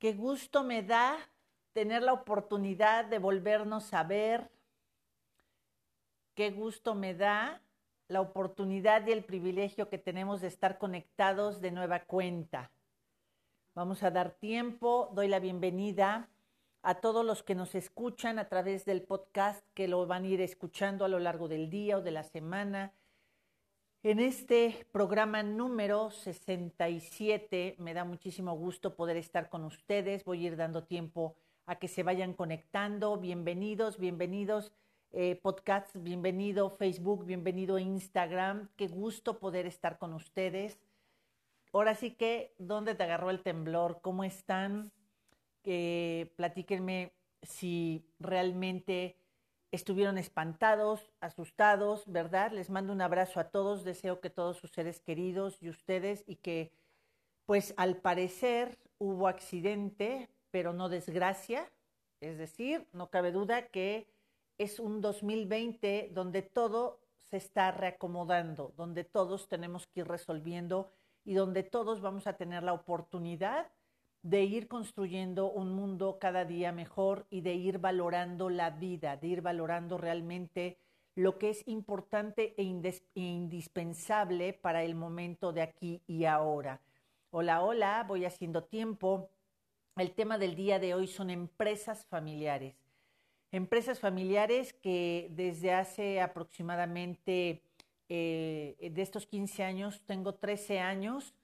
Qué gusto me da tener la oportunidad de volvernos a ver. Qué gusto me da la oportunidad y el privilegio que tenemos de estar conectados de nueva cuenta. Vamos a dar tiempo, doy la bienvenida a todos los que nos escuchan a través del podcast, que lo van a ir escuchando a lo largo del día o de la semana en este programa número 67 me da muchísimo gusto poder estar con ustedes. Voy a ir dando tiempo a que se vayan conectando. Bienvenidos, bienvenidos eh, podcasts, bienvenido Facebook, bienvenido Instagram. Qué gusto poder estar con ustedes. Ahora sí que, ¿dónde te agarró el temblor? ¿Cómo están? Eh, platíquenme si realmente estuvieron espantados, asustados, ¿verdad? Les mando un abrazo a todos, deseo que todos sus seres queridos y ustedes y que, pues al parecer hubo accidente, pero no desgracia, es decir, no cabe duda que es un 2020 donde todo se está reacomodando, donde todos tenemos que ir resolviendo y donde todos vamos a tener la oportunidad de ir construyendo un mundo cada día mejor y de ir valorando la vida, de ir valorando realmente lo que es importante e, e, indispensable para el momento de aquí y ahora. Hola, hola, voy haciendo tiempo. El tema del día de hoy son empresas familiares. Empresas familiares que desde hace aproximadamente eh, de estos 15 años, tengo 13 años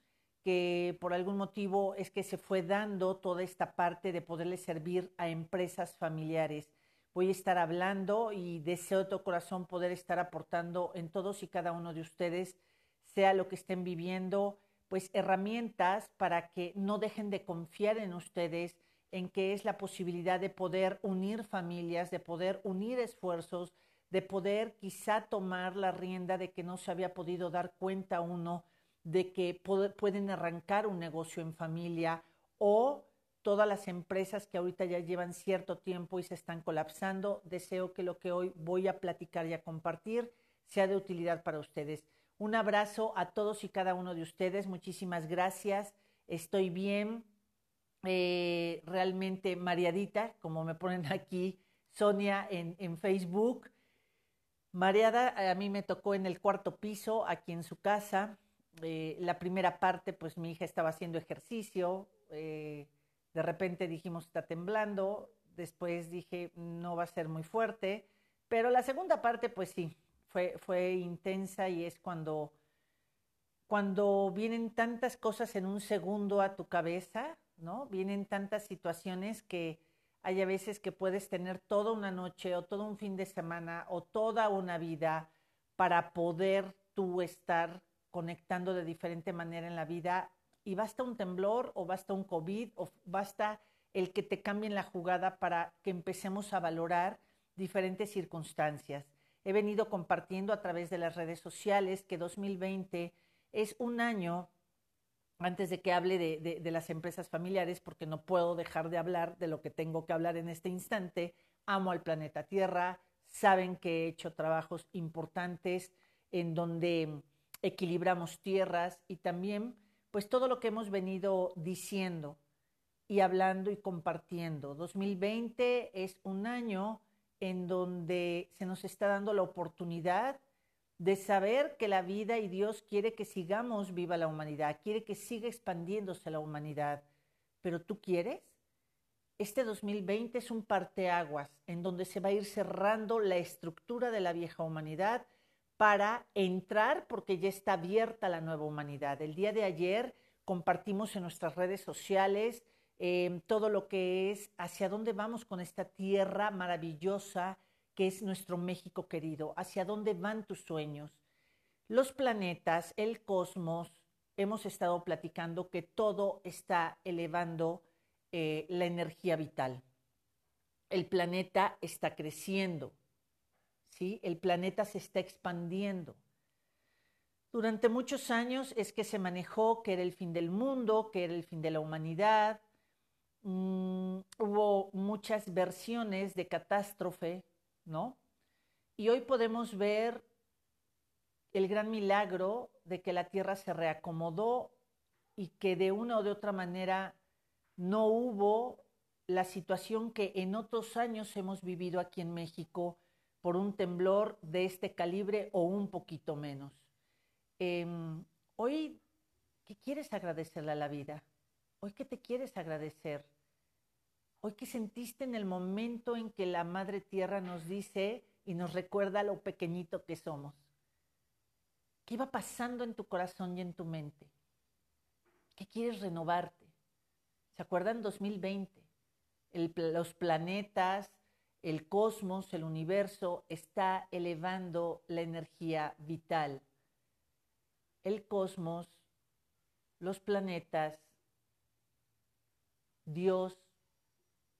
que por algún motivo es que se fue dando toda esta parte de poderle servir a empresas familiares. Voy a estar hablando y deseo de todo corazón poder estar aportando en todos y cada uno de ustedes, sea lo que estén viviendo, pues herramientas para que no dejen de confiar en ustedes, en que es la posibilidad de poder unir familias, de poder unir esfuerzos, de poder quizá tomar la rienda de que no se había podido dar cuenta uno de que pueden arrancar un negocio en familia o todas las empresas que ahorita ya llevan cierto tiempo y se están colapsando. Deseo que lo que hoy voy a platicar y a compartir sea de utilidad para ustedes. Un abrazo a todos y cada uno de ustedes. Muchísimas gracias. Estoy bien. Eh, realmente mareadita, como me ponen aquí Sonia en, en Facebook. Mareada, a mí me tocó en el cuarto piso, aquí en su casa. Eh, la primera parte, pues mi hija estaba haciendo ejercicio, eh, de repente dijimos está temblando, después dije no va a ser muy fuerte, pero la segunda parte, pues sí, fue, fue intensa y es cuando, cuando vienen tantas cosas en un segundo a tu cabeza, ¿no? Vienen tantas situaciones que hay a veces que puedes tener toda una noche o todo un fin de semana o toda una vida para poder tú estar conectando de diferente manera en la vida y basta un temblor o basta un COVID o basta el que te cambien la jugada para que empecemos a valorar diferentes circunstancias. He venido compartiendo a través de las redes sociales que 2020 es un año, antes de que hable de, de, las empresas familiares, porque no puedo dejar de hablar de lo que tengo que hablar en este instante, amo al planeta Tierra, saben que he hecho trabajos importantes en donde equilibramos tierras y también pues todo lo que hemos venido diciendo y hablando y compartiendo. 2020 es un año en donde se nos está dando la oportunidad de saber que la vida y Dios quiere que sigamos viva la humanidad, quiere que siga expandiéndose la humanidad. Pero tú quieres? Este 2020 es un parteaguas en donde se va a ir cerrando la estructura de la vieja humanidad para entrar porque ya está abierta la nueva humanidad. El día de ayer compartimos en nuestras redes sociales em, todo lo que es hacia dónde vamos con esta tierra maravillosa que es nuestro México querido, hacia dónde van tus sueños. Los planetas, el cosmos, hemos estado platicando que todo está elevando eh, la energía vital. El planeta está creciendo, el planeta se está expandiendo. Durante muchos años es que se manejó que era el fin del mundo, que era el fin de la humanidad. Mm, hubo muchas versiones de catástrofe, ¿no? Y hoy podemos ver el gran milagro de que la Tierra se reacomodó y que de una o de otra manera no hubo la situación que en otros años hemos vivido aquí en México por un temblor de este calibre o un poquito menos. Em, hoy, ¿qué quieres agradecerle a la vida? Hoy, ¿qué te quieres agradecer? Hoy, ¿qué sentiste en el momento en que la Madre Tierra nos dice y nos recuerda lo pequeñito que somos? ¿Qué iba pasando en tu corazón y en tu mente? ¿Qué quieres renovarte? ¿Se acuerdan 2020? los planetas, el cosmos, el universo está elevando la energía vital. El cosmos, los planetas, Dios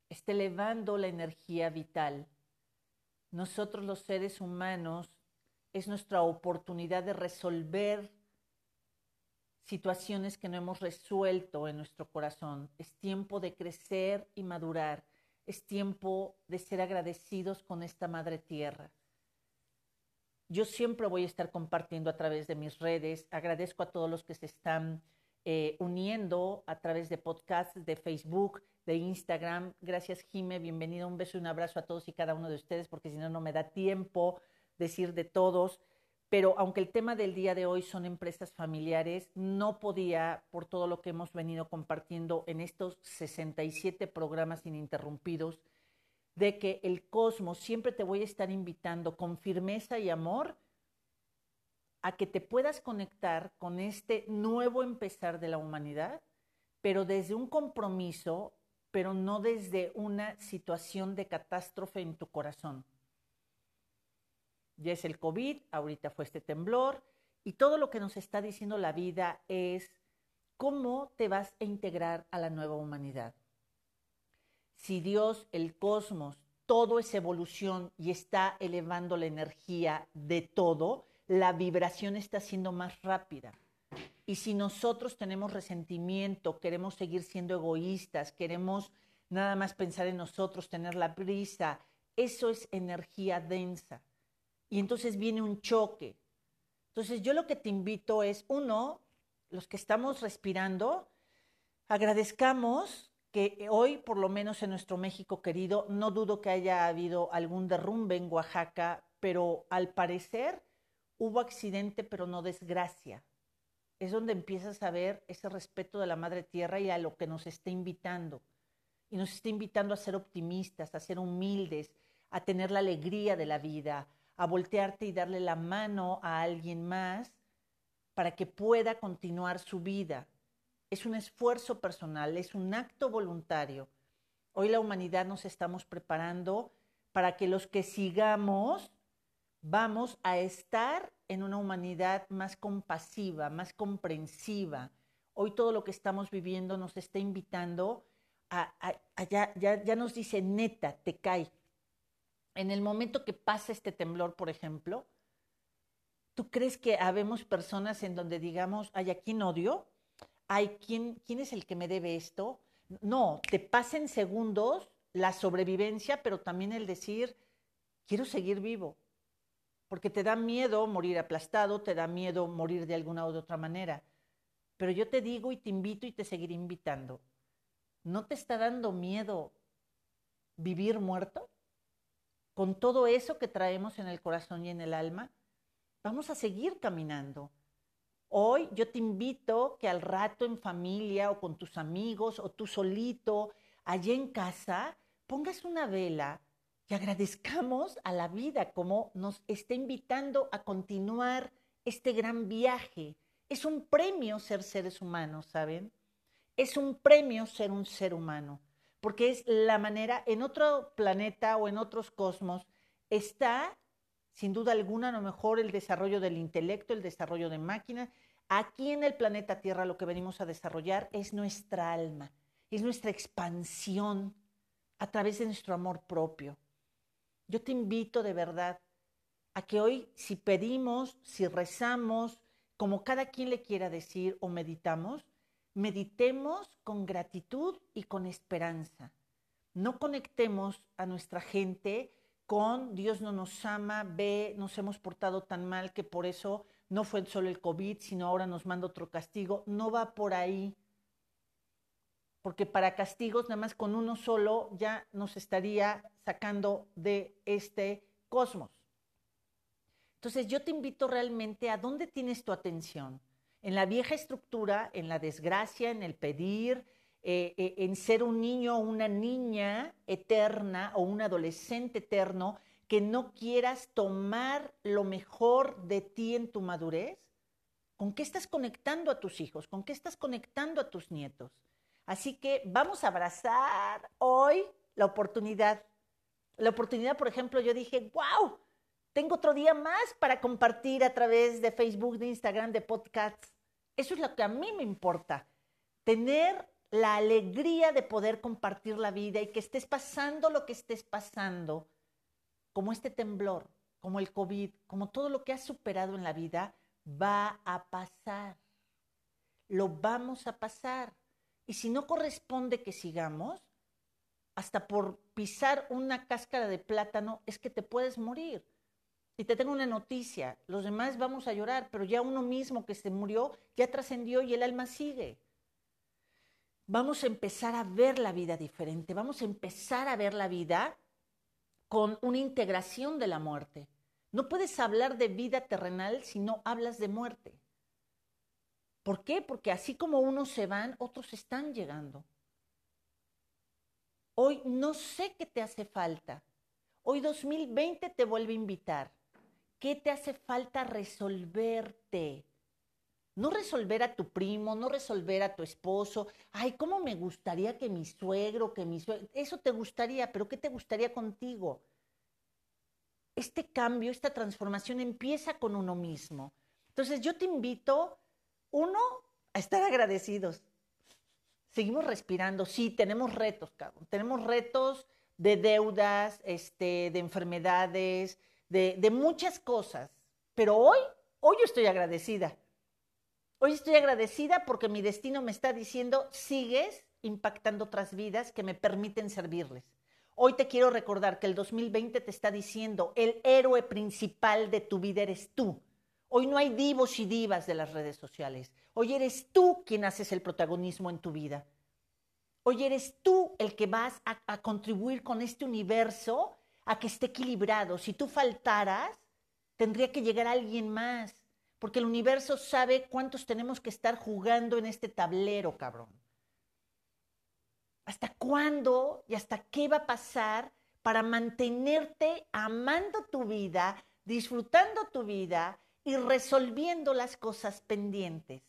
está elevando la energía vital. Nosotros los seres humanos es nuestra oportunidad de resolver situaciones que no hemos resuelto en nuestro corazón. Es tiempo de crecer y madurar. Es tiempo de ser agradecidos con esta madre tierra. Yo siempre voy a estar compartiendo a través de mis redes. Agradezco a todos los que se están eh, uniendo a través de podcasts, de Facebook, de Instagram. Gracias, Jime. Bienvenido. Un beso y un abrazo a todos y cada uno de ustedes, porque si no, no me da tiempo decir de todos, pero aunque el tema del día de hoy son empresas familiares, no podía, por todo lo que hemos venido compartiendo en estos 67 programas ininterrumpidos, de que el cosmos siempre te voy a estar invitando con firmeza y amor a que te puedas conectar con este nuevo empezar de la humanidad, pero desde un compromiso, pero no desde una situación de catástrofe en tu corazón ya es el COVID, ahorita fue este temblor, y todo lo que nos está diciendo la vida es cómo te vas a integrar a la nueva humanidad. Si Dios, el cosmos, todo es evolución y está elevando la energía de todo, la vibración está siendo más rápida. Y si nosotros tenemos resentimiento, queremos seguir siendo egoístas, queremos nada más pensar en nosotros, tener la prisa, eso es energía densa y entonces viene un choque. Entonces yo lo que te invito es, uno, los que estamos respirando, agradezcamos que hoy, por lo menos en nuestro México querido, no dudo que haya habido algún derrumbe en Oaxaca, pero al parecer hubo accidente, pero no desgracia. Es donde empiezas a ver ese respeto de la Madre Tierra y a lo que nos está invitando. Y nos está invitando a ser optimistas, a ser humildes, a tener la alegría de la vida, a voltearte y darle la mano a alguien más para que pueda continuar su vida. Es un esfuerzo personal, es un acto voluntario. Hoy la humanidad nos estamos preparando para que los que sigamos vamos a estar en una humanidad más compasiva, más comprensiva. Hoy todo lo que estamos viviendo nos está invitando a, ya, ya nos dice, neta, te cae, en el momento que pasa este temblor, por ejemplo, ¿tú crees que habemos personas en donde digamos, hay aquí no odio? ¿Hay quién, quién es el que me debe esto? No, te pasa en segundos la sobrevivencia, pero también el decir, quiero seguir vivo. Porque te da miedo morir aplastado, te da miedo morir de alguna u otra manera. Pero yo te digo y te invito y te seguiré invitando. ¿No te está dando miedo vivir muerto? Con todo eso que traemos en el corazón y en el alma, vamos a seguir caminando. Hoy yo te invito que al rato en familia o con tus amigos o tú solito, allá en casa, pongas una vela y agradezcamos a la vida como nos está invitando a continuar este gran viaje. Es un premio ser seres humanos, ¿saben? Es un premio ser un ser humano porque es la manera, en otro planeta o en otros cosmos, está, sin duda alguna, a lo mejor el desarrollo del intelecto, el desarrollo de máquinas. Aquí en el planeta Tierra lo que venimos a desarrollar es nuestra alma, es nuestra expansión a través de nuestro amor propio. Yo te invito de verdad a que hoy, si pedimos, si rezamos, como cada quien le quiera decir o meditamos, meditemos con gratitud y con esperanza. No conectemos a nuestra gente con Dios no nos ama, ve, nos hemos portado tan mal que por eso no fue solo el COVID, sino ahora nos manda otro castigo. No va por ahí. porque para castigos nada más con uno solo ya nos estaría sacando de este cosmos. Entonces yo te invito realmente a dónde tienes tu atención. En la vieja estructura, en la desgracia, en el pedir, eh, eh, en ser un niño o una niña eterna o un adolescente eterno que no quieras tomar lo mejor de ti en tu madurez? ¿Con qué estás conectando a tus hijos? ¿Con qué estás conectando a tus nietos? Así que vamos a abrazar hoy la oportunidad. La oportunidad, por ejemplo, yo dije, wow, tengo otro día más para compartir a través de Facebook, de Instagram, de podcasts. Eso es lo que a mí me importa. Tener la alegría de poder compartir la vida y que estés pasando lo que estés pasando, como este temblor, como el COVID, como todo lo que has superado en la vida, va a pasar. Lo vamos a pasar. Y si no corresponde que sigamos, hasta por pisar una cáscara de plátano, es que te puedes morir. Y te tengo una noticia, los demás vamos a llorar, pero ya uno mismo que se murió ya trascendió y el alma sigue vamos a empezar a ver la vida diferente, vamos a empezar a ver la vida con una integración de la muerte. No puedes hablar de vida terrenal si no hablas de muerte. ¿Por qué? Porque así como unos se van, otros están llegando. Hoy no sé qué te hace falta. Hoy 2020 te vuelve a invitar. ¿Qué te hace falta resolverte? No resolver a tu primo, no resolver a tu esposo. Ay, ¿cómo me gustaría que mi suegro, que mi suegro... Eso te gustaría, pero ¿qué te gustaría contigo? Este cambio, esta transformación empieza con uno mismo. Entonces yo te invito, uno, a estar agradecidos. Seguimos respirando, sí, tenemos retos, cabrón. Tenemos retos de deudas, este, de enfermedades, de, muchas cosas. Pero hoy, hoy estoy agradecida Hoy estoy agradecida porque mi destino me está diciendo, sigues impactando otras vidas que me permiten servirles. Hoy te quiero recordar que el 2020 te está diciendo, el héroe principal de tu vida eres tú. Hoy no hay divos y divas de las redes sociales. Hoy eres tú quien haces el protagonismo en tu vida. Hoy eres tú el que vas a contribuir con este universo a que esté equilibrado. Si tú faltaras, tendría que llegar alguien más porque el universo sabe cuántos tenemos que estar jugando en este tablero, cabrón. ¿Hasta cuándo y hasta qué va a pasar para mantenerte amando tu vida, disfrutando tu vida y resolviendo las cosas pendientes?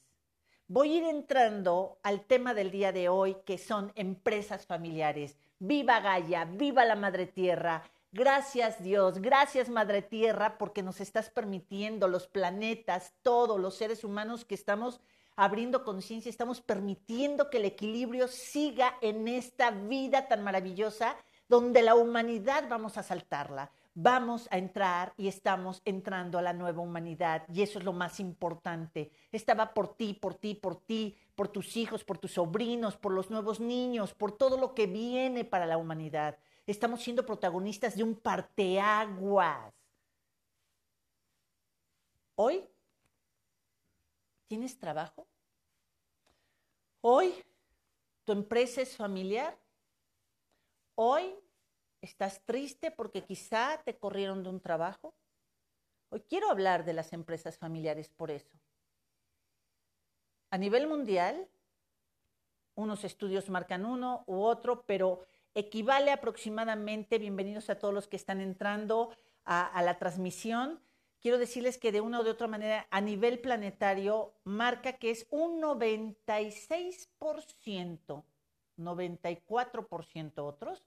Voy a ir entrando al tema del día de hoy, que son empresas familiares. Viva Gaia, viva la Madre Tierra, Gracias Dios, gracias Madre Tierra, porque nos estás permitiendo los planetas, todos los seres humanos que estamos abriendo conciencia, estamos permitiendo que el equilibrio siga en esta vida tan maravillosa donde la humanidad vamos a saltarla. Vamos a entrar y estamos entrando a la nueva humanidad y eso es lo más importante. Estaba por ti, por ti, por ti, por tus hijos, por tus sobrinos, por los nuevos niños, por todo lo que viene para la humanidad estamos siendo protagonistas de un parteaguas. Hoy, ¿tienes trabajo? Hoy, tu empresa es familiar. Hoy, estás triste porque quizá te corrieron de un trabajo. Hoy quiero hablar de las empresas familiares por eso. A nivel mundial, unos estudios marcan uno u otro, pero equivale aproximadamente, bienvenidos a todos los que están entrando a, la transmisión, quiero decirles que de una u de otra manera, a nivel planetario, marca que es un 96%, 94% otros,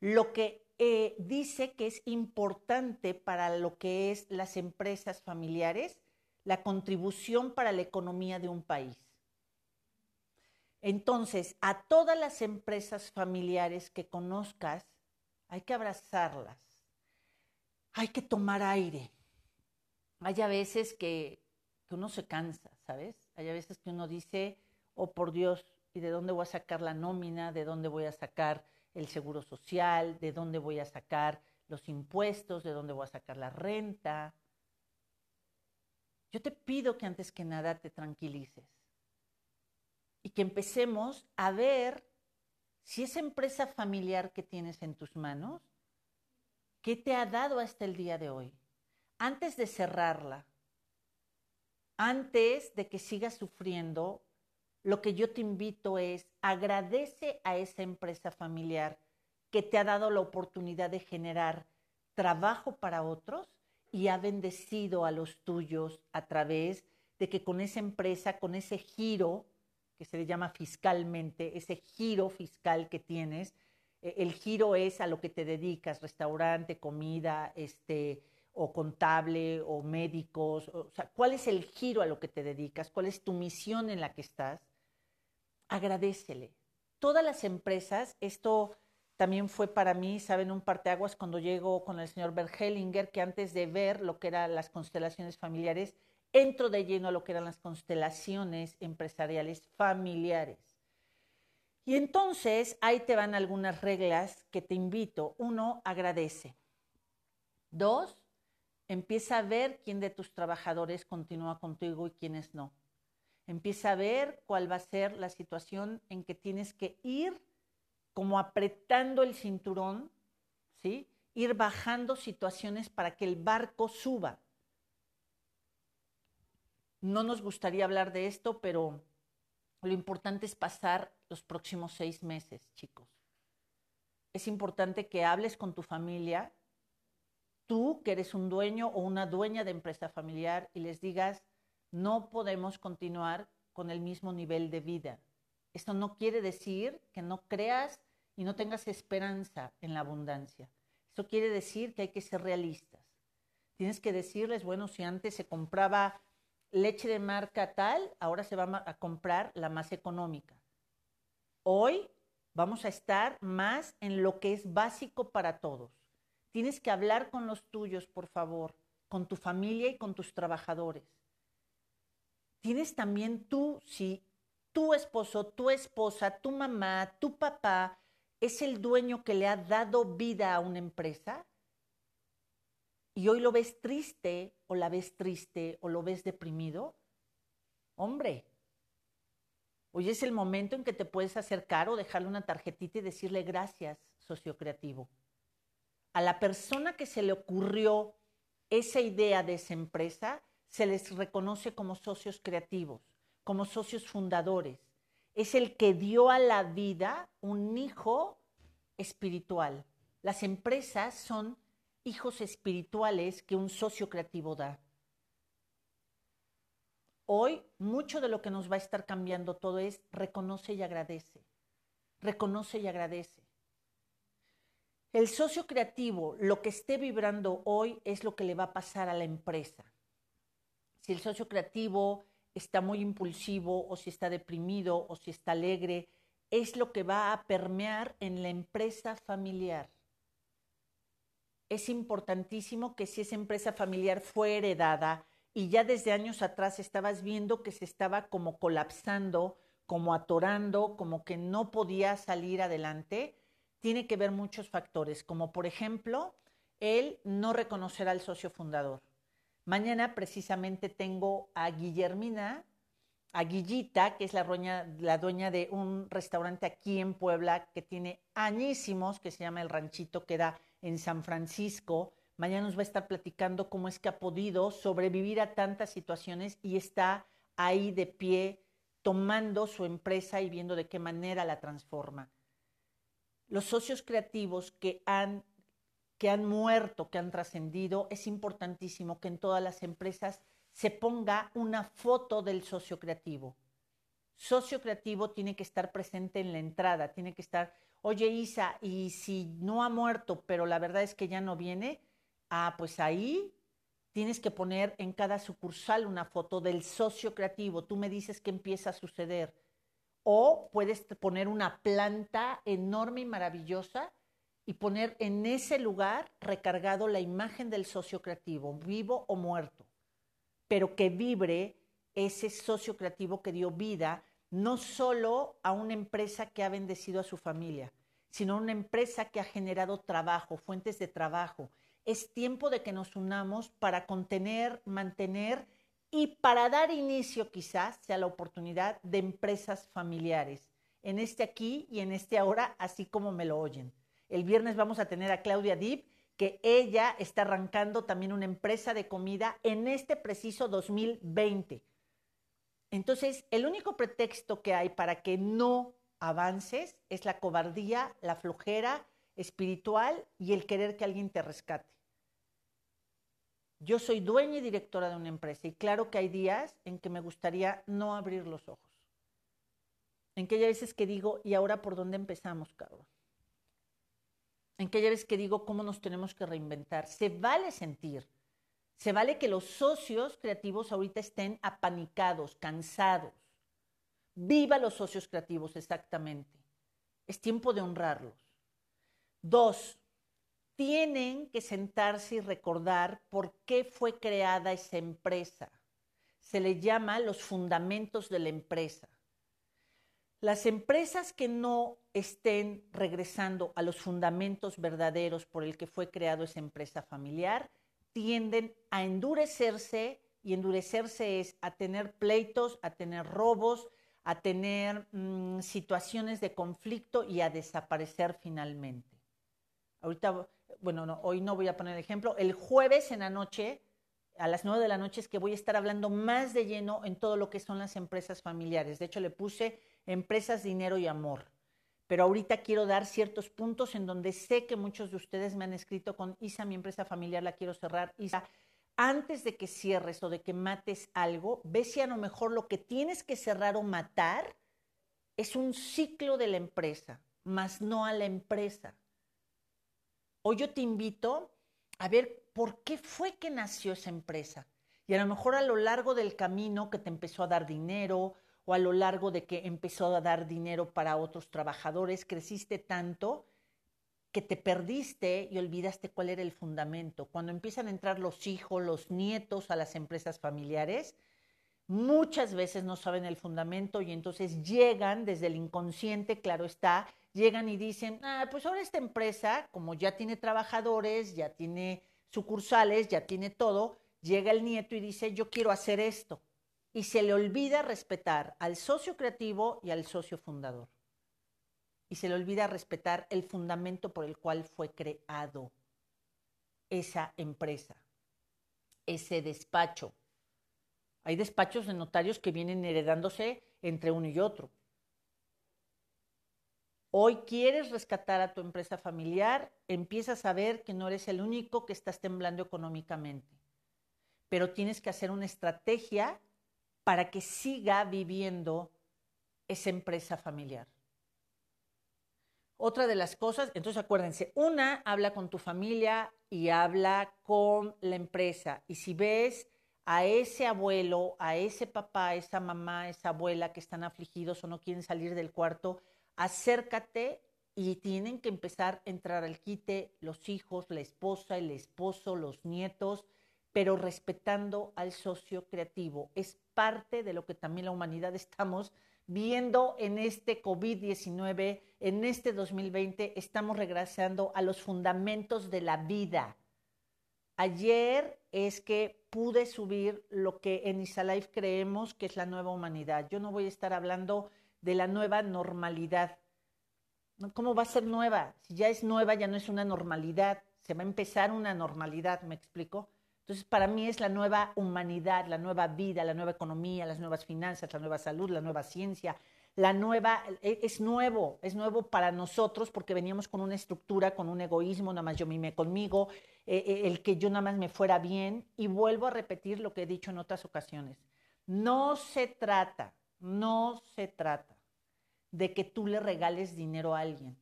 lo que eh, dice que es importante para lo que es las empresas familiares, la contribución para la economía de un país. Entonces, a todas las empresas familiares que conozcas, hay que abrazarlas, hay que tomar aire. Hay a veces que, uno se cansa, ¿sabes? Hay a veces que uno dice, oh por Dios, ¿y de dónde voy a sacar la nómina? ¿De dónde voy a sacar el seguro social? ¿De dónde voy a sacar los impuestos? ¿De dónde voy a sacar la renta? Yo te pido que antes que nada te tranquilices y que empecemos a ver si esa empresa familiar que tienes en tus manos, ¿qué te ha dado hasta el día de hoy? Antes de cerrarla, antes de que sigas sufriendo, lo que yo te invito es agradece a esa empresa familiar que te ha dado la oportunidad de generar trabajo para otros y ha bendecido a los tuyos a través de que con esa empresa, con ese giro que se le llama fiscalmente, ese giro fiscal que tienes, e, el giro es a lo que te dedicas, restaurante, comida, este, o contable, o médicos, o sea, ¿cuál es el giro a lo que te dedicas? ¿Cuál es tu misión en la que estás? Agradecele. Todas las empresas, esto también fue para mí, saben, un parteaguas cuando llego con el señor Bergelinger, que antes de ver lo que eran las constelaciones familiares, entro de lleno a lo que eran las constelaciones empresariales familiares. Y entonces ahí te van algunas reglas que te invito. Uno, agradece. Dos, empieza a ver quién de tus trabajadores continúa contigo y quiénes no. Empieza a ver cuál va a ser la situación en que tienes que ir como apretando el cinturón, ¿sí? Ir bajando situaciones para que el barco suba. No nos gustaría hablar de esto, pero lo importante es pasar los próximos seis meses, chicos. Es importante que hables con tu familia, tú que eres un dueño o una dueña de empresa familiar y les digas, no podemos continuar con el mismo nivel de vida. Esto no quiere decir que no creas y no tengas esperanza en la abundancia. Esto quiere decir que hay que ser realistas. Tienes que decirles, bueno, si antes se compraba leche de marca tal, ahora se va a comprar la más económica. Hoy vamos a estar más en lo que es básico para todos. Tienes que hablar con los tuyos, por favor, con tu familia y con tus trabajadores. Tienes también tú, si tu esposo, tu esposa, tu mamá, tu papá es el dueño que le ha dado vida a una empresa y hoy lo ves triste o la ves triste o lo ves deprimido, hombre, hoy es el momento en que te puedes acercar o dejarle una tarjetita y decirle gracias, socio creativo. A la persona que se le ocurrió esa idea de esa empresa, se les reconoce como socios creativos, como socios fundadores. Es el que dio a la vida un hijo espiritual. Las empresas son hijos espirituales que un socio creativo da. Hoy mucho de lo que nos va a estar cambiando todo es reconoce y agradece. Reconoce y agradece. El socio creativo, lo que esté vibrando hoy es lo que le va a pasar a la empresa si el socio creativo está muy impulsivo o si está deprimido o si está alegre, es lo que va a permear en la empresa familiar. Es importantísimo que si esa empresa familiar fue heredada y ya desde años atrás estabas viendo que se estaba como colapsando, como atorando, como que no podía salir adelante, tiene que ver muchos factores, como por ejemplo el no reconocer al socio fundador. Mañana precisamente tengo a Guillermina, a Guillita, que es la, la dueña de un restaurante aquí en Puebla que tiene añísimos, que se llama El Ranchito, queda en San Francisco. Mañana nos va a estar platicando cómo es que ha podido sobrevivir a tantas situaciones y está ahí de pie tomando su empresa y viendo de qué manera la transforma. Los socios creativos que han que han muerto, que han trascendido, es importantísimo que en todas las empresas se ponga una foto del socio creativo. Socio creativo tiene que estar presente en la entrada, tiene que estar, oye Isa, y si no ha muerto, pero la verdad es que ya no viene, ah, pues ahí tienes que poner en cada sucursal una foto del socio creativo. Tú me dices qué empieza a suceder. O puedes poner una planta enorme y maravillosa y poner en ese lugar recargado la imagen del socio creativo, vivo o muerto, pero que vibre ese socio creativo que dio vida no solo a una empresa que ha bendecido a su familia, sino a una empresa que ha generado trabajo, fuentes de trabajo. Es tiempo de que nos unamos para contener, mantener y para dar inicio quizás sea la oportunidad de empresas familiares, en este aquí y en este ahora, así como me lo oyen. El viernes vamos a tener a Claudia Dip, que ella está arrancando también una empresa de comida en este preciso 2020. Entonces, el único pretexto que hay para que no avances es la cobardía, la flojera espiritual y el querer que alguien te rescate. Yo soy dueña y directora de una empresa y claro que hay días en que me gustaría no abrir los ojos. En que hay veces que digo, ¿y ahora por dónde empezamos, cabrón? En que hay veces que digo, ¿cómo nos tenemos que reinventar? Se vale sentir. Se vale que los socios creativos ahorita estén apanicados, cansados. Viva los socios creativos, exactamente. Es tiempo de honrarlos. Dos, tienen que sentarse y recordar por qué fue creada esa empresa. Se le llama los fundamentos de la empresa. Las empresas que no estén regresando a los fundamentos verdaderos por el que fue creado esa empresa familiar tienden a endurecerse y endurecerse es a tener pleitos, a tener robos, a tener mm, situaciones de conflicto y a desaparecer finalmente. Ahorita bueno, hoy no voy a poner ejemplo, el jueves en la noche, a las nueve de la noche, es que voy a estar hablando más de lleno en todo lo que son las empresas familiares. De hecho, le puse empresas, dinero y amor. Pero ahorita quiero dar ciertos puntos en donde sé que muchos de ustedes me han escrito con Isa, mi empresa familiar la quiero cerrar. Isa, antes de que cierres o de que mates algo, ve si a lo mejor lo que tienes que cerrar o matar es un ciclo de la empresa, más no a la empresa. Hoy yo te invito a ver por qué fue que nació esa empresa. Y a lo mejor a lo largo del camino que te empezó a dar dinero o a lo largo de que empezó a dar dinero para otros trabajadores, creciste tanto que te perdiste y olvidaste cuál era el fundamento. Cuando empiezan a entrar los hijos, los nietos a las empresas familiares, muchas veces no saben el fundamento y entonces llegan desde el inconsciente, claro está, llegan y dicen, ah, pues ahora esta empresa, como ya tiene trabajadores, ya tiene sucursales, ya tiene todo, llega el nieto y dice, yo quiero hacer esto. Y se le olvida respetar al socio creativo y al socio fundador. Y se le olvida respetar el fundamento por el cual fue creado esa empresa, ese despacho. Hay despachos de notarios que vienen heredándose entre uno y otro. Hoy quieres rescatar a tu empresa familiar, empiezas a ver que no eres el único que estás temblando económicamente, pero tienes que hacer una estrategia para que siga viviendo esa empresa familiar. Otra de las cosas, entonces acuérdense, una, habla con tu familia y habla con la empresa. Y si ves a ese abuelo, a ese papá, a esa mamá, a esa abuela que están afligidos o no quieren salir del cuarto, acércate y tienen que empezar a entrar al quite los hijos, la esposa, el esposo, los nietos, pero respetando al socio creativo. Parte de lo que también la humanidad estamos viendo en este COVID-19, en este 2020, estamos regresando a los fundamentos de la vida. Ayer es que pude subir lo que en Isalife creemos que es la nueva humanidad. Yo no voy a estar hablando de la nueva normalidad. ¿Cómo va a ser nueva? Si ya es nueva, ya no es una normalidad, se va a empezar una normalidad, ¿me explico? Entonces, para mí es la nueva humanidad, la nueva vida, la nueva economía, las nuevas finanzas, la nueva salud, la nueva ciencia, la nueva, e, es nuevo, es nuevo para nosotros porque veníamos con una estructura, con un egoísmo, nada más yo mime conmigo, eh, eh, el que yo nada más me fuera bien, y vuelvo a repetir lo que he dicho en otras ocasiones. No se trata no se trata de que tú le regales dinero a alguien,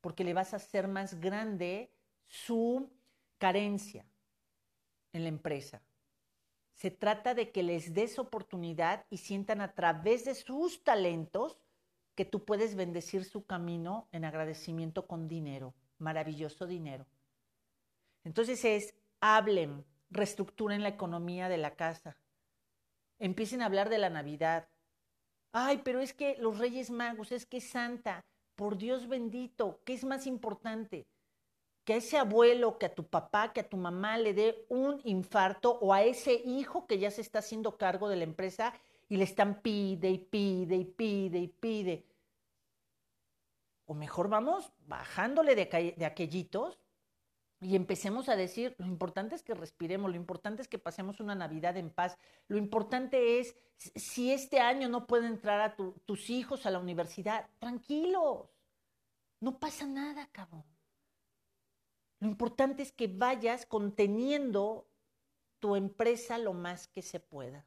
porque le vas a hacer más grande su carencia en la empresa. Se trata de que les des oportunidad y sientan a través de sus talentos que tú puedes bendecir su camino en agradecimiento con dinero, maravilloso dinero. Entonces es, hablen, reestructuren la economía de la casa, empiecen a hablar de la Navidad, Ay, pero es que los Reyes Magos, es que Santa, por Dios bendito, ¿qué es más importante? Que ese abuelo, que a tu papá, que a tu mamá le dé un infarto o a ese hijo que ya se está haciendo cargo de la empresa y le están pide y pide y pide y pide. O mejor vamos bajándole de, de aquellitos y empecemos a decir, lo importante es que respiremos, lo importante es que pasemos una Navidad en paz, lo importante es, si este año no pueden entrar a tus hijos a la universidad, tranquilos, no pasa nada, cabrón. Lo importante es que vayas conteniendo tu empresa lo más que se pueda.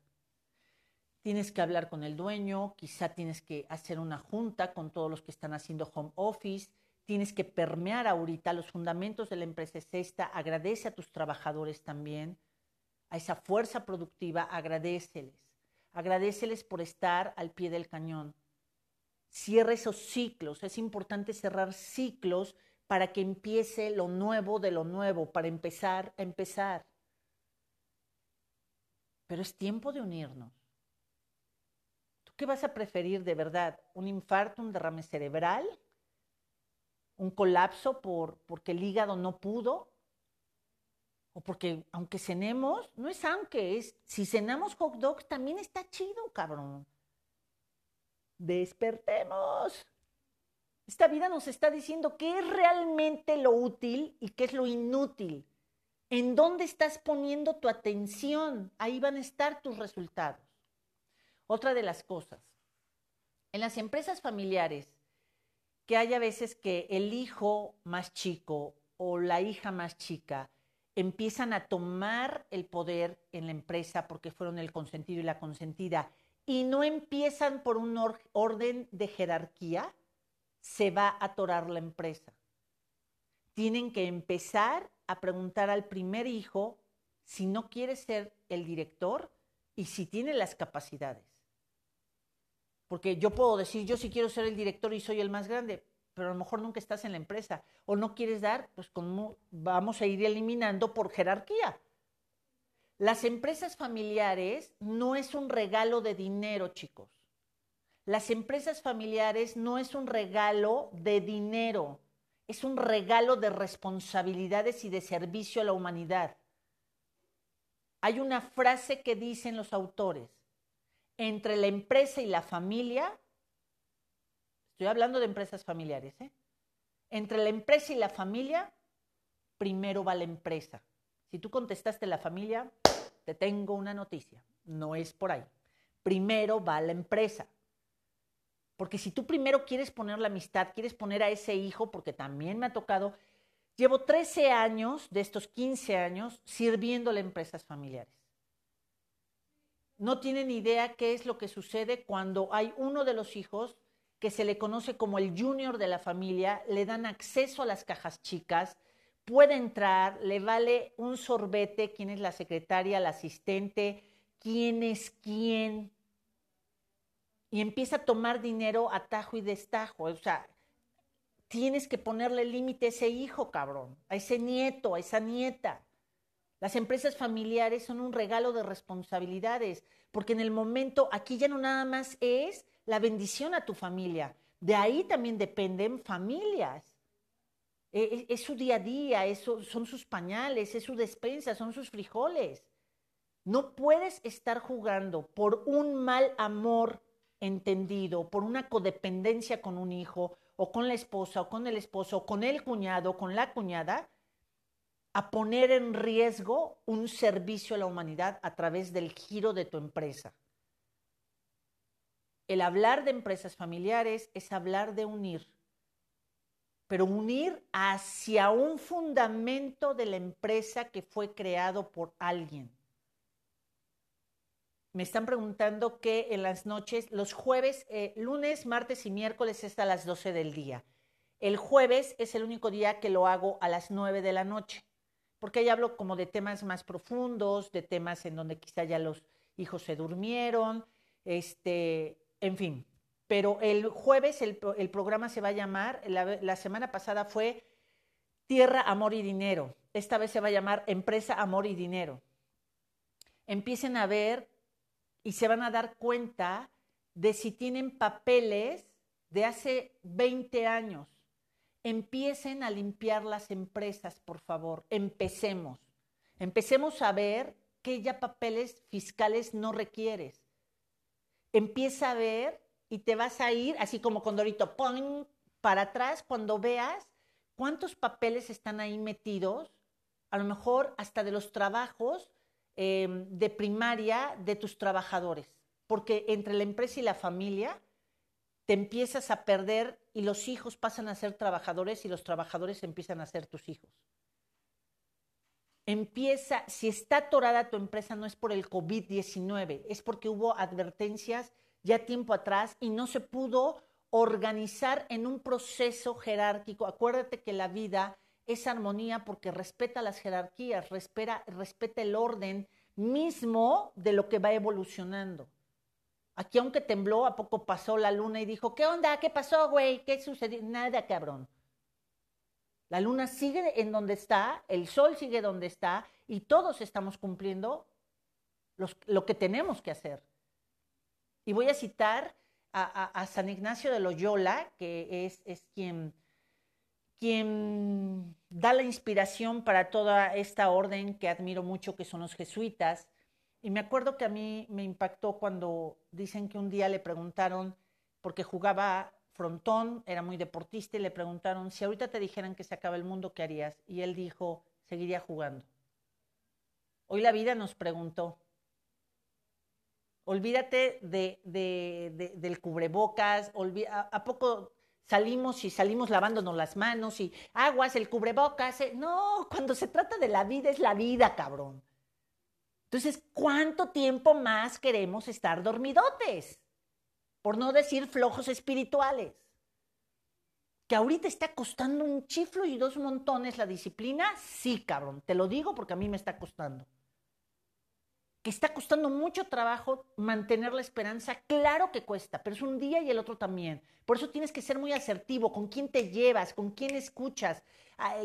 Tienes que hablar con el dueño, quizá tienes que hacer una junta con todos los que están haciendo home office, tienes que permear ahorita los fundamentos de la empresa es esta, agradece a tus trabajadores también, a esa fuerza productiva, agradeceles, agradeceles por estar al pie del cañón. Cierra esos ciclos, es importante cerrar ciclos para que empiece lo nuevo de lo nuevo, para empezar a empezar. Pero es tiempo de unirnos. ¿Tú qué vas a preferir de verdad? ¿Un infarto, un derrame cerebral? un colapso por, porque el hígado no pudo, o porque aunque cenemos, no es aunque, es si cenamos hot dogs también está chido, cabrón. Despertemos. Esta vida nos está diciendo qué es realmente lo útil y qué es lo inútil. ¿En dónde estás poniendo tu atención? Ahí van a estar tus resultados. Otra de las cosas, en las empresas familiares, que haya veces que el hijo más chico o la hija más chica empiezan a tomar el poder en la empresa porque fueron el consentido y la consentida y no empiezan por un orden de jerarquía, se va a atorar la empresa. Tienen que empezar a preguntar al primer hijo si no quiere ser el director y si tiene las capacidades. Porque yo puedo decir, yo sí quiero ser el director y soy el más grande, pero a lo mejor nunca estás en la empresa. O no quieres dar, pues vamos a ir eliminando por jerarquía. Las empresas familiares no es un regalo de dinero, chicos. Las empresas familiares no es un regalo de dinero, es un regalo de responsabilidades y de servicio a la humanidad. Hay una frase que dicen los autores, entre la empresa y la familia, estoy hablando de empresas familiares, ¿eh? entre la empresa y la familia, primero va la empresa. Si tú contestaste la familia, te tengo una noticia, no es por ahí. Primero va la empresa. Porque si tú primero quieres poner la amistad, quieres poner a ese hijo, porque también me ha tocado, llevo 13 años de estos 15 años sirviéndole a empresas familiares. No tienen idea qué es lo que sucede cuando hay uno de los hijos que se le conoce como el junior de la familia, le dan acceso a las cajas chicas, puede entrar, le vale un sorbete quién es la secretaria, la asistente, quién es quién, y empieza a tomar dinero a tajo y destajo. O sea, tienes que ponerle límite a ese hijo, cabrón, a ese nieto, a esa nieta. Las empresas familiares son un regalo de responsabilidades, porque en el momento aquí ya no nada más es la bendición a tu familia, de ahí también dependen familias. E, e, es, su día a día, son sus pañales, es su despensa, son sus frijoles. No puedes estar jugando por un mal amor entendido, por una codependencia con un hijo, o con la esposa, o con el esposo, o con el cuñado, o con la cuñada, a poner en riesgo un servicio a la humanidad a través del giro de tu empresa. El hablar de empresas familiares es hablar de unir, pero unir hacia un fundamento de la empresa que fue creado por alguien. Me están preguntando que en las noches, los jueves, eh, lunes, martes y miércoles es a las 12 del día. El jueves es el único día que lo hago a las 9 de la noche porque ahí hablo como de temas más profundos, de temas en donde quizá ya los hijos se durmieron, este, en fin. Pero el jueves el, programa se va a llamar, la, la semana pasada fue Tierra, Amor y Dinero. Esta vez se va a llamar Empresa, Amor y Dinero. Empiecen a ver y se van a dar cuenta de si tienen papeles de hace 20 años empiecen a limpiar las empresas, por favor. Empecemos. Empecemos a ver qué ya papeles fiscales no requieres. Empieza a ver y te vas a ir, así como con Dorito, para atrás cuando veas cuántos papeles están ahí metidos, a lo mejor hasta de los trabajos em, de primaria de tus trabajadores, porque entre la empresa y la familia te empiezas a perder y los hijos pasan a ser trabajadores y los trabajadores empiezan a ser tus hijos. Empieza, si está atorada tu empresa no es por el COVID-19, es porque hubo advertencias ya tiempo atrás y no se pudo organizar en un proceso jerárquico. Acuérdate que la vida es armonía porque respeta las jerarquías, respeta, respeta el orden mismo de lo que va evolucionando. Aquí, aunque tembló, a poco pasó la luna y dijo, ¿qué onda? ¿Qué pasó, güey? ¿Qué sucedió? Nada, cabrón. La luna sigue en donde está, el sol sigue donde está y todos estamos cumpliendo lo que tenemos que hacer. Y voy a citar a, San Ignacio de Loyola, que es, es quien, quien da la inspiración para toda esta orden que admiro mucho, que son los jesuitas. Y me acuerdo que a mí me impactó cuando dicen que un día le preguntaron, porque jugaba frontón, era muy deportista, y le preguntaron, si ahorita te dijeran que se acaba el mundo, ¿qué harías? Y él dijo, seguiría jugando. Hoy la vida nos preguntó, olvídate de, del cubrebocas, a, poco salimos y salimos lavándonos las manos y aguas, el cubrebocas? Eh, no, cuando se trata de la vida es la vida, cabrón. Entonces, ¿cuánto tiempo más queremos estar dormidotes? Por no decir flojos espirituales. Que ahorita está costando un chiflo y dos montones la disciplina, sí, cabrón. Te lo digo porque a mí me está costando. Está costando mucho trabajo mantener la esperanza, claro que cuesta, pero es un día y el otro también. Por eso tienes que ser muy asertivo con quién te llevas, con quién escuchas,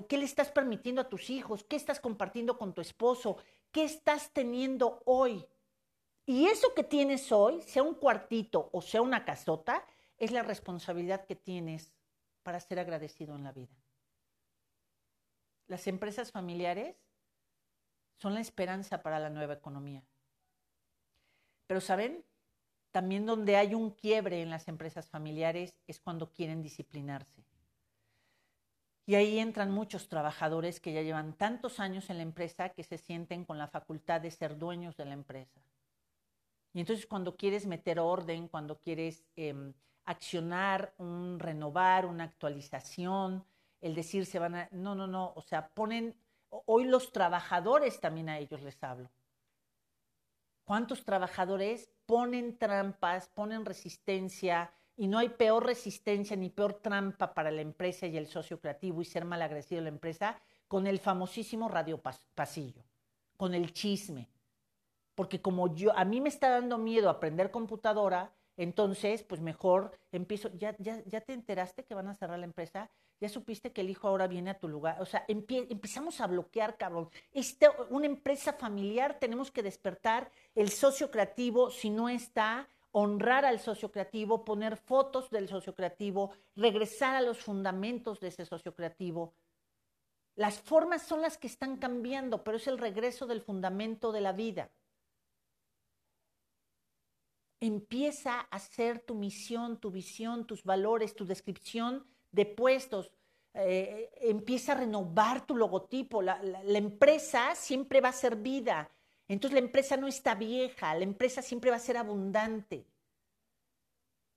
qué le estás permitiendo a tus hijos, qué estás compartiendo con tu esposo, ¿Qué estás teniendo hoy? Y eso que tienes hoy, sea un cuartito o sea una casota, es la responsabilidad que tienes para ser agradecido en la vida. Las empresas familiares son la esperanza para la nueva economía. Pero ¿saben? También donde hay un quiebre en las empresas familiares es cuando quieren disciplinarse. Y ahí entran muchos trabajadores que ya llevan tantos años en la empresa que se sienten con la facultad de ser dueños de la empresa. Y entonces cuando quieres meter orden, cuando quieres em, accionar, un renovar, una actualización, el decir se van a... No, no, no, o sea, ponen... Hoy los trabajadores también a ellos les hablo. ¿Cuántos trabajadores ponen trampas, ponen resistencia, y no hay peor resistencia ni peor trampa para la empresa y el socio creativo y ser malagrecido la empresa con el famosísimo radio pasillo, con el chisme. Porque como yo, a mí me está dando miedo aprender computadora, entonces, pues mejor empiezo, ya, ya, ya te enteraste que van a cerrar la empresa, ya supiste que el hijo ahora viene a tu lugar, o sea, empezamos a bloquear, cabrón. Este, una empresa familiar, tenemos que despertar el socio creativo, si no está, honrar al socio creativo, poner fotos del socio creativo, regresar a los fundamentos de ese socio creativo. Las formas son las que están cambiando, pero es el regreso del fundamento de la vida. Empieza a ser tu misión, tu visión, tus valores, tu descripción de puestos. Eh, empieza a renovar tu logotipo. La, la empresa siempre va a ser vida entonces la empresa no está vieja, la empresa siempre va a ser abundante.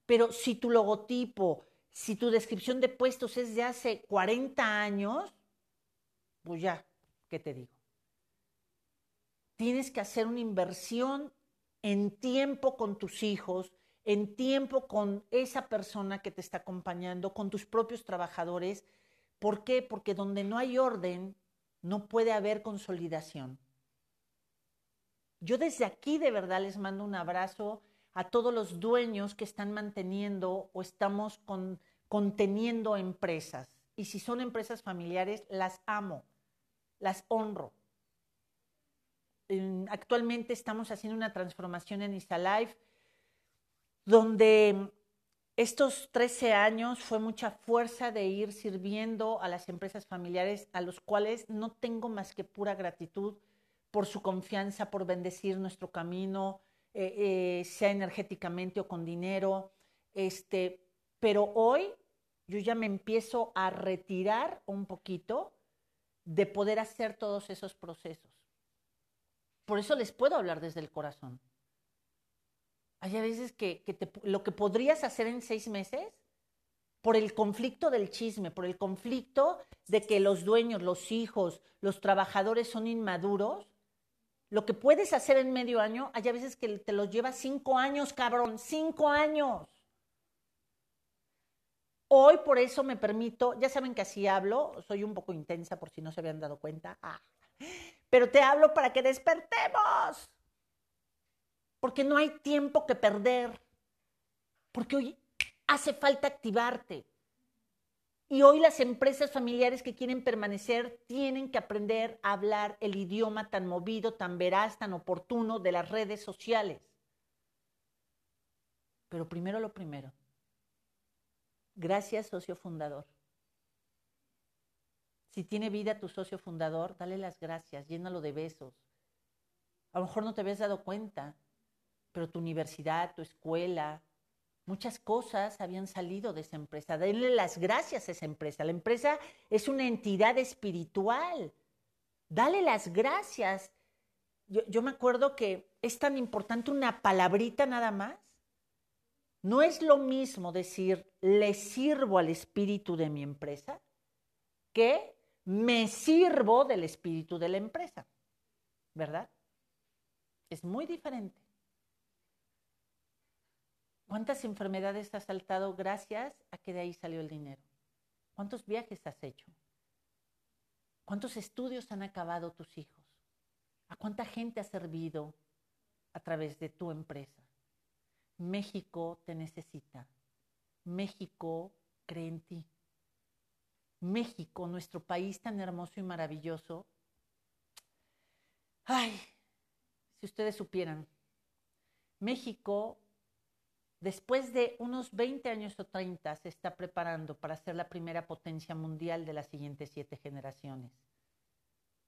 Pero si tu logotipo, si tu descripción de puestos es de hace 40 años, pues ya, ¿qué te digo? Tienes que hacer una inversión en tiempo con tus hijos, en tiempo con esa persona que te está acompañando, con tus propios trabajadores. ¿Por qué? Porque donde no hay orden, no puede haber consolidación. Yo desde aquí de verdad les mando un abrazo a todos los dueños que están manteniendo o estamos conteniendo empresas. Y si son empresas familiares, las amo, las honro. Actualmente estamos haciendo una transformación en Isalife, donde estos 13 años fue mucha fuerza de ir sirviendo a las empresas familiares, a los cuales no tengo más que pura gratitud por su confianza, por bendecir nuestro camino, eh, eh, sea energéticamente o con dinero. Este, pero hoy yo ya me empiezo a retirar un poquito de poder hacer todos esos procesos. Por eso les puedo hablar desde el corazón. Hay a veces que, lo que podrías hacer en seis meses, por el conflicto del chisme, por el conflicto de que los dueños, los hijos, los trabajadores son inmaduros, lo que puedes hacer en medio año, hay a veces que te los lleva cinco años, cabrón, cinco años. Hoy por eso me permito, ya saben que así hablo, soy un poco intensa por si no se habían dado cuenta, ah, pero te hablo para que despertemos, porque no hay tiempo que perder, porque hoy hace falta activarte. Y hoy las empresas familiares que quieren permanecer tienen que aprender a hablar el idioma tan movido, tan veraz, tan oportuno de las redes sociales. Pero primero lo primero. Gracias, socio fundador. Si tiene vida tu socio fundador, dale las gracias, llénalo de besos. A lo mejor no te habías dado cuenta, pero tu universidad, tu escuela, muchas cosas habían salido de esa empresa. Denle las gracias a esa empresa. La empresa es una entidad espiritual. Dale las gracias. Yo, yo me acuerdo que es tan importante una palabrita nada más no es lo mismo decir, le sirvo al espíritu de mi empresa que me sirvo del espíritu de la empresa, ¿verdad? Es muy diferente. ¿Cuántas enfermedades has saltado gracias a que de ahí salió el dinero? ¿Cuántos viajes has hecho? ¿Cuántos estudios han acabado tus hijos? ¿A cuánta gente has servido a través de tu empresa? México te necesita. México cree en ti. México, nuestro país tan hermoso y maravilloso. Ay, si ustedes supieran, México, después de unos 20 años o 30, se está preparando para ser la primera potencia mundial de las siguientes siete generaciones.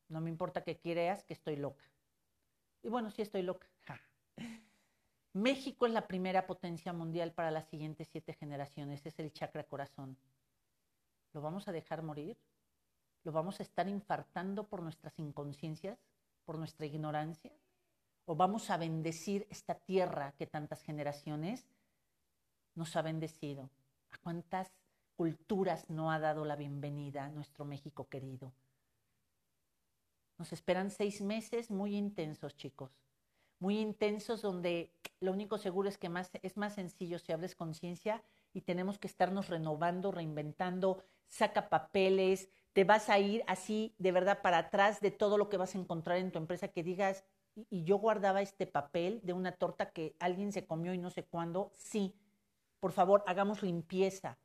No me importa que creas que estoy loca. Y bueno, sí estoy loca. México es la primera potencia mundial para las siguientes siete generaciones, es el chakra corazón. ¿Lo vamos a dejar morir? ¿Lo vamos a estar infartando por nuestras inconsciencias, por nuestra ignorancia? ¿O vamos a bendecir esta tierra que tantas generaciones nos ha bendecido? ¿A cuántas culturas no ha dado la bienvenida nuestro México querido? Nos esperan seis meses muy intensos, chicos muy intensos donde lo único seguro es que más, es más sencillo si abres conciencia y tenemos que estarnos renovando, reinventando, saca papeles, te vas a ir así de verdad para atrás de todo lo que vas a encontrar en tu empresa que digas, y yo guardaba este papel de una torta que alguien se comió y no sé cuándo, sí, por favor, hagamos limpieza,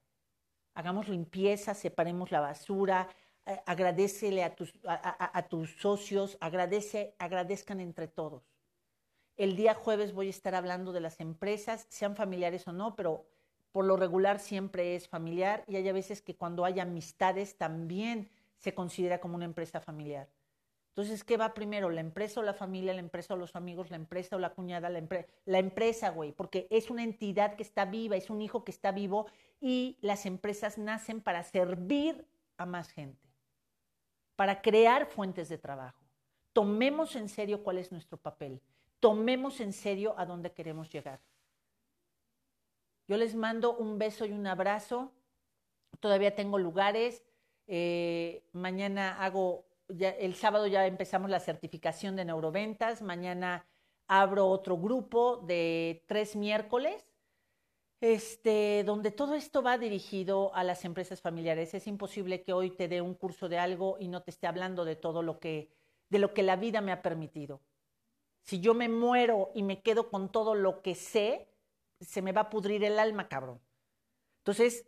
hagamos limpieza, separemos la basura, eh, agradecele a tus, a tus socios, agradece, agradezcan entre todos. El día jueves voy a estar hablando de las empresas, sean familiares o no, pero por lo regular siempre es familiar y hay a veces que cuando hay amistades también se considera como una empresa familiar. Entonces, ¿qué va primero? ¿La empresa o la familia? ¿La empresa o los amigos? ¿La empresa o la cuñada? La, la empresa, güey, porque es una entidad que está viva, es un hijo que está vivo y las empresas nacen para servir a más gente, para crear fuentes de trabajo. Tomemos en serio cuál es nuestro papel tomemos en serio a dónde queremos llegar. Yo les mando un beso y un abrazo. Todavía tengo lugares. Eh, mañana hago, el sábado ya empezamos la certificación de neuroventas. Mañana abro otro grupo de tres miércoles, este, donde todo esto va dirigido a las empresas familiares. Es imposible que hoy te dé un curso de algo y no te esté hablando de todo lo que, de lo que la vida me ha permitido. Si yo me muero y me quedo con todo lo que sé, se me va a pudrir el alma, cabrón. Entonces,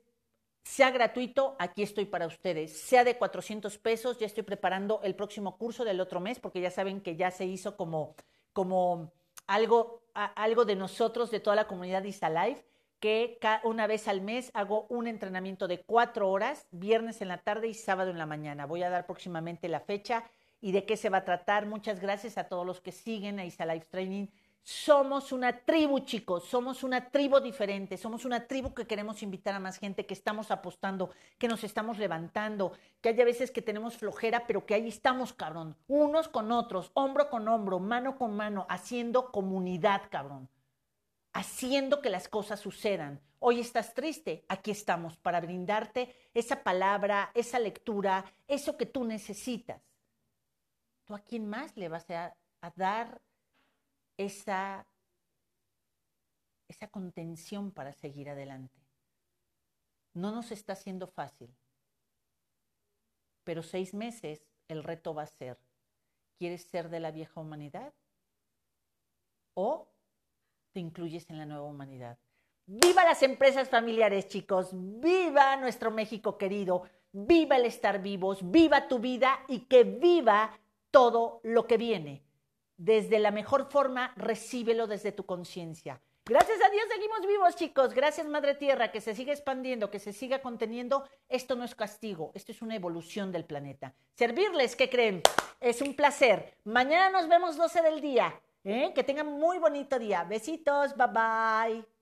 sea gratuito, aquí estoy para ustedes. Sea de 400 pesos, ya estoy preparando el próximo curso del otro mes, porque ya saben que ya se hizo como, como algo, algo de nosotros, de toda la comunidad Isalife, que una vez al mes hago un entrenamiento de cuatro horas, viernes en la tarde y sábado en la mañana. Voy a dar próximamente la fecha y de qué se va a tratar. Muchas gracias a todos los que siguen a Isa Life Training. Somos una tribu, chicos, somos una tribu diferente, somos una tribu que queremos invitar a más gente, que estamos apostando, que nos estamos levantando, que hay veces que tenemos flojera, pero que ahí estamos, cabrón, unos con otros, hombro con hombro, mano con mano, haciendo comunidad, cabrón, haciendo que las cosas sucedan. Hoy estás triste, aquí estamos para brindarte esa palabra, esa lectura, eso que tú necesitas. ¿Tú a quién más le vas a, dar? Esa, esa contención para seguir adelante. No nos está siendo fácil, pero seis meses el reto va a ser, ¿quieres ser de la vieja humanidad? ¿O te incluyes en la nueva humanidad? Viva las empresas familiares, chicos. Viva nuestro México querido. Viva el estar vivos. Viva tu vida y que viva todo lo que viene desde la mejor forma, recíbelo desde tu conciencia. Gracias a Dios seguimos vivos, chicos. Gracias, Madre Tierra, que se siga expandiendo, que se siga conteniendo. Esto no es castigo, esto es una evolución del planeta. Servirles, ¿qué creen? Es un placer. Mañana nos vemos 12 del día. ¿eh? Que tengan muy bonito día. Besitos, bye bye.